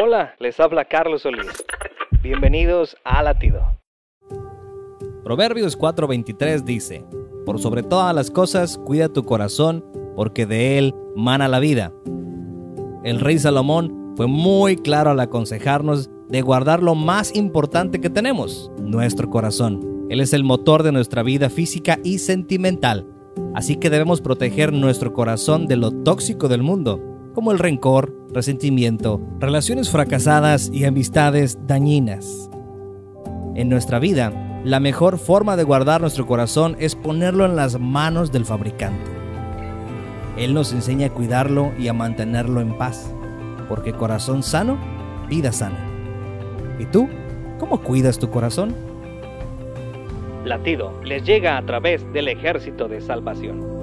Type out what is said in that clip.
Hola, les habla Carlos Solís. Bienvenidos a Latido. Proverbios 4:23 dice, Por sobre todas las cosas, cuida tu corazón, porque de él mana la vida. El rey Salomón fue muy claro al aconsejarnos de guardar lo más importante que tenemos, nuestro corazón. Él es el motor de nuestra vida física y sentimental, así que debemos proteger nuestro corazón de lo tóxico del mundo, como el rencor, resentimiento, relaciones fracasadas y amistades dañinas. En nuestra vida, la mejor forma de guardar nuestro corazón es ponerlo en las manos del fabricante. Él nos enseña a cuidarlo y a mantenerlo en paz, porque corazón sano, vida sana. ¿Y tú? ¿Cómo cuidas tu corazón? Latido les llega a través del ejército de salvación.